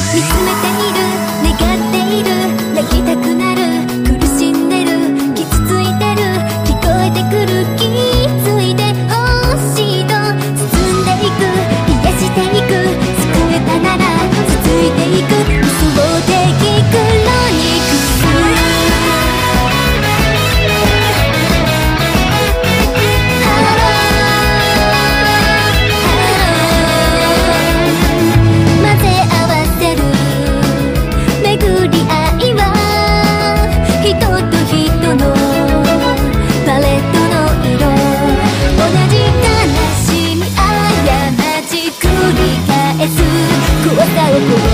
見つめている願っている。Thank you.